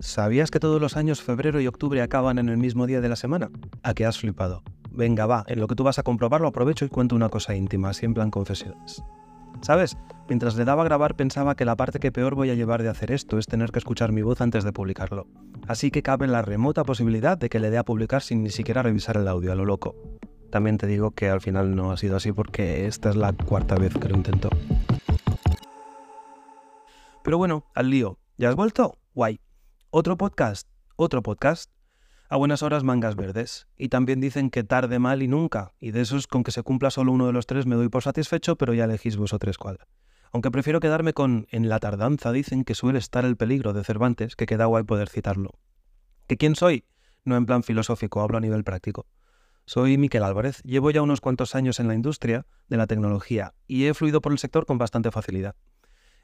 ¿Sabías que todos los años febrero y octubre acaban en el mismo día de la semana? ¿A qué has flipado? Venga, va, en lo que tú vas a comprobarlo aprovecho y cuento una cosa íntima, así en confesiones. ¿Sabes? Mientras le daba a grabar pensaba que la parte que peor voy a llevar de hacer esto es tener que escuchar mi voz antes de publicarlo. Así que cabe la remota posibilidad de que le dé a publicar sin ni siquiera revisar el audio a lo loco. También te digo que al final no ha sido así porque esta es la cuarta vez que lo intento. Pero bueno, al lío. ¿Ya has vuelto? Guay. Otro podcast, otro podcast. A buenas horas mangas verdes. Y también dicen que tarde mal y nunca. Y de esos con que se cumpla solo uno de los tres me doy por satisfecho, pero ya elegís vosotros cuál. Aunque prefiero quedarme con En la tardanza dicen que suele estar el peligro de Cervantes, que queda guay poder citarlo. ¿Que quién soy? No en plan filosófico, hablo a nivel práctico. Soy Miquel Álvarez, llevo ya unos cuantos años en la industria de la tecnología y he fluido por el sector con bastante facilidad.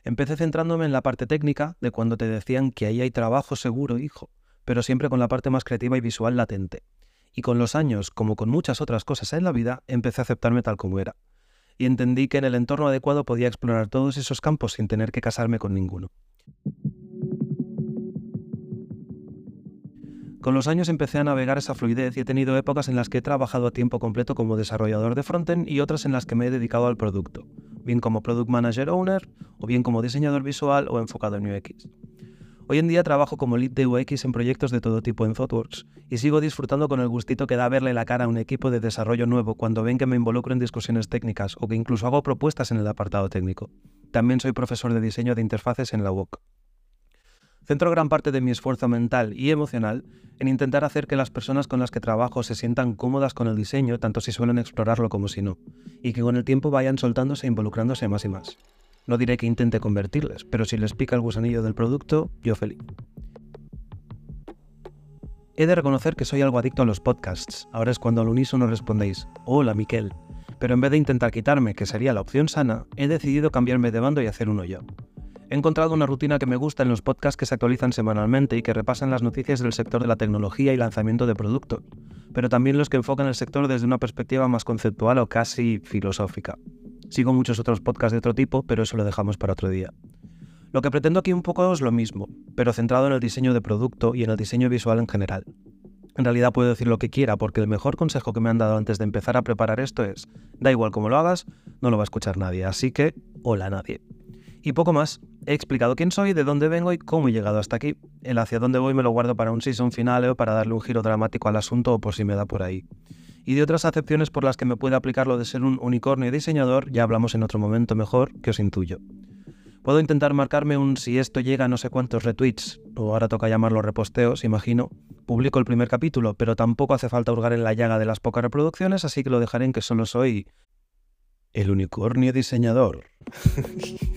Empecé centrándome en la parte técnica de cuando te decían que ahí hay trabajo seguro, hijo, pero siempre con la parte más creativa y visual latente. Y con los años, como con muchas otras cosas en la vida, empecé a aceptarme tal como era. Y entendí que en el entorno adecuado podía explorar todos esos campos sin tener que casarme con ninguno. Con los años empecé a navegar esa fluidez y he tenido épocas en las que he trabajado a tiempo completo como desarrollador de frontend y otras en las que me he dedicado al producto, bien como Product Manager Owner o bien como diseñador visual o enfocado en UX. Hoy en día trabajo como lead de UX en proyectos de todo tipo en ThoughtWorks y sigo disfrutando con el gustito que da verle la cara a un equipo de desarrollo nuevo cuando ven que me involucro en discusiones técnicas o que incluso hago propuestas en el apartado técnico. También soy profesor de diseño de interfaces en la UOC. Centro gran parte de mi esfuerzo mental y emocional en intentar hacer que las personas con las que trabajo se sientan cómodas con el diseño, tanto si suelen explorarlo como si no, y que con el tiempo vayan soltándose e involucrándose más y más. No diré que intente convertirles, pero si les pica el gusanillo del producto, yo feliz. He de reconocer que soy algo adicto a los podcasts. Ahora es cuando al unísono respondéis, hola Miquel. Pero en vez de intentar quitarme, que sería la opción sana, he decidido cambiarme de bando y hacer uno yo. He encontrado una rutina que me gusta en los podcasts que se actualizan semanalmente y que repasan las noticias del sector de la tecnología y lanzamiento de productos, pero también los que enfocan el sector desde una perspectiva más conceptual o casi filosófica. Sigo muchos otros podcasts de otro tipo, pero eso lo dejamos para otro día. Lo que pretendo aquí un poco es lo mismo, pero centrado en el diseño de producto y en el diseño visual en general. En realidad puedo decir lo que quiera, porque el mejor consejo que me han dado antes de empezar a preparar esto es, da igual cómo lo hagas, no lo va a escuchar nadie, así que, hola nadie. Y poco más, he explicado quién soy, de dónde vengo y cómo he llegado hasta aquí. El hacia dónde voy me lo guardo para un season final o para darle un giro dramático al asunto o por si me da por ahí. Y de otras acepciones por las que me puede aplicar lo de ser un unicornio diseñador, ya hablamos en otro momento mejor, que os intuyo. Puedo intentar marcarme un si esto llega a no sé cuántos retweets, o ahora toca llamarlo reposteos, imagino. Publico el primer capítulo, pero tampoco hace falta hurgar en la llaga de las pocas reproducciones, así que lo dejaré en que solo soy el unicornio diseñador.